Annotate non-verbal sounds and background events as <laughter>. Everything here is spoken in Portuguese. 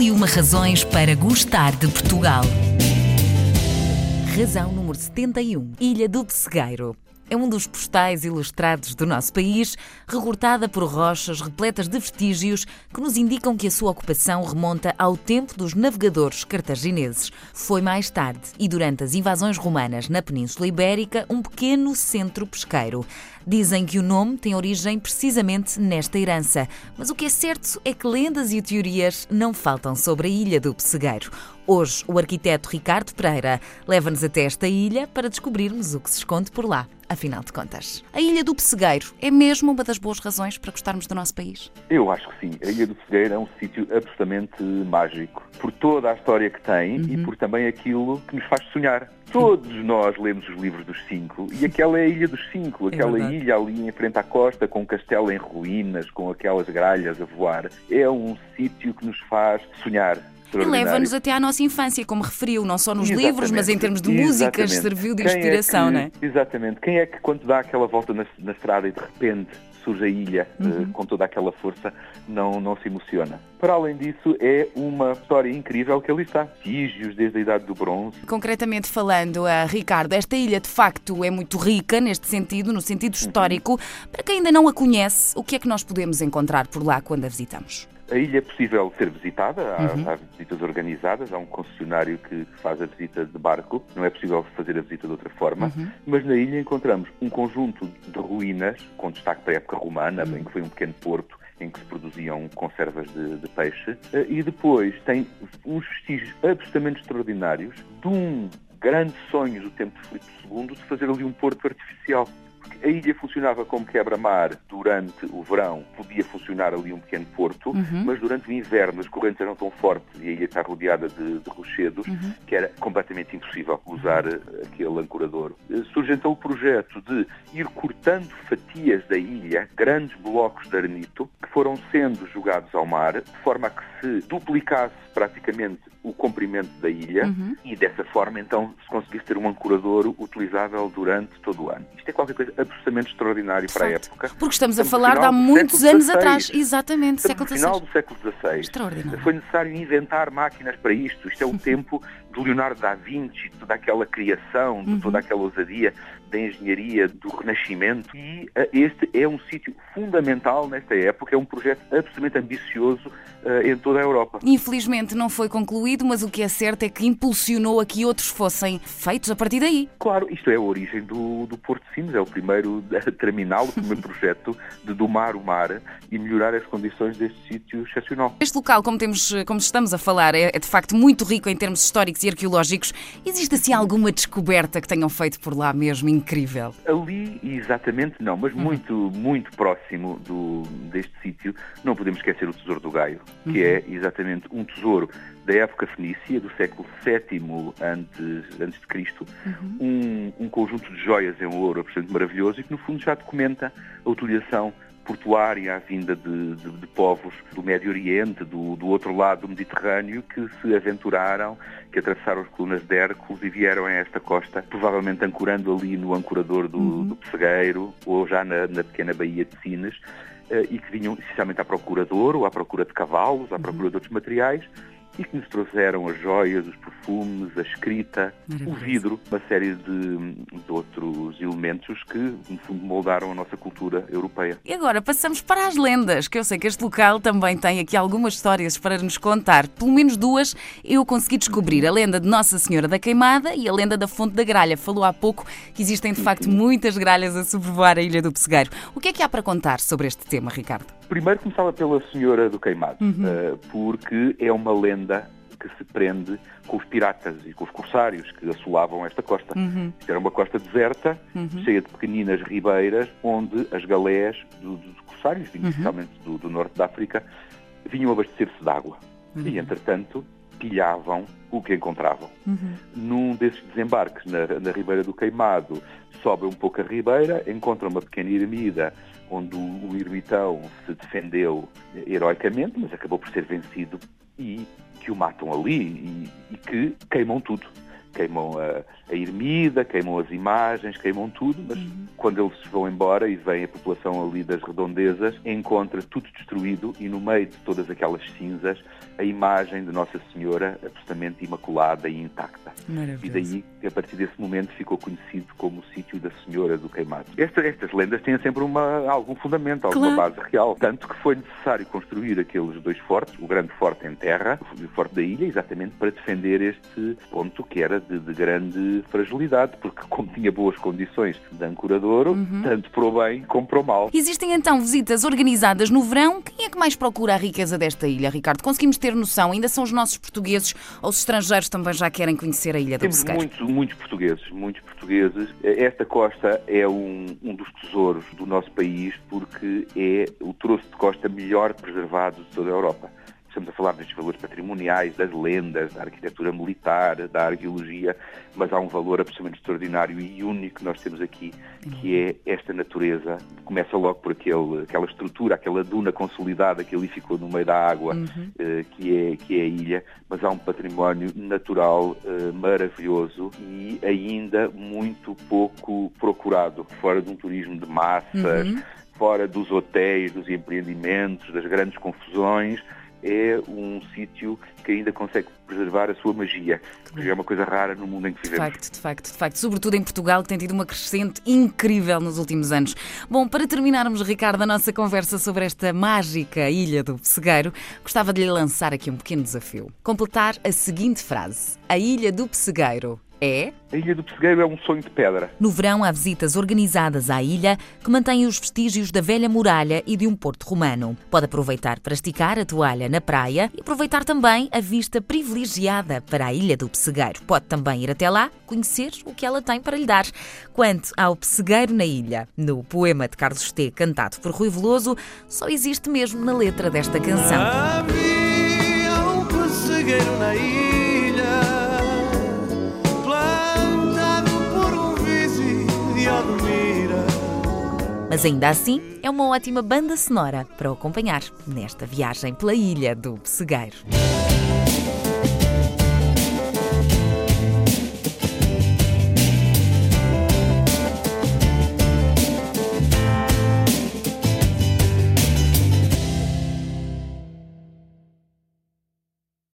E uma razões para gostar de Portugal. Razão número 71. Ilha do Pessegueiro é um dos postais ilustrados do nosso país, recortada por rochas repletas de vestígios que nos indicam que a sua ocupação remonta ao tempo dos navegadores cartagineses. Foi mais tarde, e durante as invasões romanas na Península Ibérica, um pequeno centro pesqueiro. Dizem que o nome tem origem precisamente nesta herança, mas o que é certo é que lendas e teorias não faltam sobre a Ilha do Pessegueiro. Hoje, o arquiteto Ricardo Pereira leva-nos até esta ilha para descobrirmos o que se esconde por lá, afinal de contas. A Ilha do Pessegueiro é mesmo uma das boas razões para gostarmos do nosso país? Eu acho que sim. A Ilha do Pessegueiro é um sítio absolutamente mágico. Por toda a história que tem uhum. e por também aquilo que nos faz sonhar. Todos nós lemos os livros dos cinco e aquela é a Ilha dos Cinco, é aquela é ilha ali em frente à costa, com um castelo em ruínas, com aquelas gralhas a voar. É um sítio que nos faz sonhar. E leva-nos até à nossa infância, como referiu, não só nos Exatamente. livros, mas em termos de músicas, serviu de inspiração, é não é? Exatamente. Quem é que, quando dá aquela volta na, na estrada e de repente surge a ilha eh, uhum. uh, com toda aquela força, não, não se emociona. Para além disso, é uma história incrível que ali está. Vestígios desde a Idade do Bronze. Concretamente falando, uh, Ricardo, esta ilha de facto é muito rica neste sentido, no sentido uhum. histórico. Uhum. Para quem ainda não a conhece, o que é que nós podemos encontrar por lá quando a visitamos? A ilha é possível ser visitada, há, uhum. há, visitas organizadas, há um concessionário que faz a visita de barco, não é possível fazer a visita de outra forma, uhum. mas na ilha encontramos um conjunto de ruínas, com destaque para a época romana, uhum. em que foi um pequeno porto em que se produziam conservas de, de peixe, eh, e depois tem uns vestígios absolutamente extraordinários de um grande sonho do tempo de Filipe II de fazer ali um porto artificial. A ilha funcionava como quebra-mar durante o verão, podia funcionar ali um pequeno porto, uhum. mas durante o inverno as correntes eram tão fortes e a ilha está rodeada de, de rochedos uhum. que era completamente impossível usar eh, aquele ancorador. Eh, surge então o projeto de ir cortando fatias da ilha, grandes blocos de arenito, que foram sendo jogados ao mar, de forma a que se duplicasse praticamente o comprimento da ilha uhum. e dessa forma então se conseguisse ter um ancorador utilizável durante todo o ano. Isto é qualquer coisa absolutamente extraordinário para a época. Porque estamos, estamos a falar de há muitos anos XVI. atrás, exatamente, século no final do século XVI. Extraordinário. Foi necessário inventar máquinas para isto. Isto é o <laughs> tempo de Leonardo da Vinci, toda aquela criação, de uhum. toda aquela ousadia da engenharia do Renascimento. E uh, este é um sítio fundamental nesta época, é um projeto absolutamente ambicioso uh, em toda a Europa. Infelizmente não foi concluído, mas o que é certo é que impulsionou a que outros fossem feitos a partir daí. Claro, isto é a origem do, do Porto de Sines, é o primeiro <laughs> terminal, o primeiro <laughs> projeto de domar o mar e melhorar as condições deste sítio excepcional. Este local, como, temos, como estamos a falar, é, é de facto muito rico em termos históricos e arqueológicos. Existe assim alguma descoberta que tenham feito por lá mesmo incrível? Ali, exatamente não, mas uhum. muito, muito próximo do, deste sítio, não podemos esquecer o Tesouro do Gaio, que uhum. é exatamente um tesouro da época fenícia, do século VII antes, antes de Cristo, uhum. um, um conjunto de joias em ouro absolutamente maravilhoso e que no fundo já documenta a utilização portuária, a vinda de, de, de povos do Médio Oriente, do, do, outro lado do Mediterrâneo, que se aventuraram, que atravessaram as colunas de Hércules e vieram a esta costa, provavelmente ancorando ali no ancorador do, uhum. do Pessegueiro ou já na, na pequena baía de Sines, eh, e que vinham essencialmente à procura de ouro, à procura de cavalos, à uhum. procura de outros materiais, e que nos trouxeram as joias, os perfumes, a escrita, o vidro, uma série de, de, outros elementos que, no fundo, moldaram a nossa cultura europeia. E agora passamos para as lendas, que eu sei que este local também tem aqui algumas histórias para nos contar. Pelo menos duas eu consegui descobrir: a lenda de Nossa Senhora da Queimada e a lenda da Fonte da Gralha. Falou há pouco que existem, de facto, muitas gralhas a sobrevoar a Ilha do Pessegueiro. O que é que há para contar sobre este tema, Ricardo? Primeiro começava pela Senhora do Queimado, uhum. Eh, porque é uma lenda que se prende com os piratas e com os corsários que assolavam esta costa. Uhum. Era uma costa deserta, uhum. cheia de pequeninas ribeiras, onde as galés do, dos corsários, uhum. especialmente do, do, norte da África, vinham abastecer-se de água. Uhum. E, entretanto, pilhavam o que encontravam. Uhum. Num desses desembarques na, na Ribeira do Queimado, sobe um pouco a ribeira, encontra uma pequena ermida onde o, ermitão se defendeu heroicamente, mas acabou por ser vencido e que o matam ali e, e que queimam tudo. Queimam a, a ermida, queimam as imagens, queimam tudo, mas uhum. quando eles vão embora e vem a população ali das redondezas, encontra tudo destruído e no meio de todas aquelas cinzas a imagem de Nossa Senhora absolutamente imaculada e intacta. E daí, a partir desse momento, ficou conhecido como o sítio da Senhora do Queimado. Esta, estas lendas têm sempre uma, algum fundamento, alguma claro. base real. Tanto que foi necessário construir aqueles dois fortes, o grande forte em terra o forte da ilha, exatamente para defender este ponto que era de, de grande fragilidade, porque como tinha boas condições de ancoradouro, uhum. tanto para o bem como para o mal. Existem então visitas organizadas no verão. Quem é que mais procura a riqueza desta ilha, Ricardo? Conseguimos ter noção? Ainda são os nossos portugueses ou os estrangeiros também já querem conhecer a ilha do Temos muitos, muitos portugueses, muitos portugueses. Esta costa é um, um dos tesouros do nosso país porque é o troço de costa melhor preservado de toda a Europa. Estamos a falar destes valores patrimoniais, das lendas, da arquitetura militar, da arqueologia, mas há um valor absolutamente extraordinário e único que nós temos aqui, que é esta natureza. Começa logo por aquele, aquela estrutura, aquela duna consolidada que ali ficou no meio da água, uhum. eh, que, é, que é a ilha, mas há um património natural eh, maravilhoso e ainda muito pouco procurado, fora de um turismo de massas, uhum. fora dos hotéis, dos empreendimentos, das grandes confusões é um sítio que ainda consegue preservar a sua magia, que é uma coisa rara no mundo em que vivemos. De facto, de facto, de facto. Sobretudo em Portugal, que tem tido uma crescente incrível nos últimos anos. Bom, para terminarmos, Ricardo, a nossa conversa sobre esta mágica ilha do Pessegueiro, gostava de lhe lançar aqui um pequeno desafio. Completar a seguinte frase: A ilha do Pessegueiro é? A Ilha do Pessegueiro é um sonho de pedra. No verão há visitas organizadas à ilha que mantêm os vestígios da velha muralha e de um porto romano. Pode aproveitar para esticar a toalha na praia e aproveitar também a vista privilegiada para a Ilha do Pessegueiro. Pode também ir até lá conhecer o que ela tem para lhe dar. Quanto ao Pessegueiro na ilha, no poema de Carlos T, cantado por Rui Veloso, só existe mesmo na letra desta canção. Havia um pessegueiro na ilha Mas ainda assim, é uma ótima banda sonora para acompanhar nesta viagem pela ilha do Pessegueiro.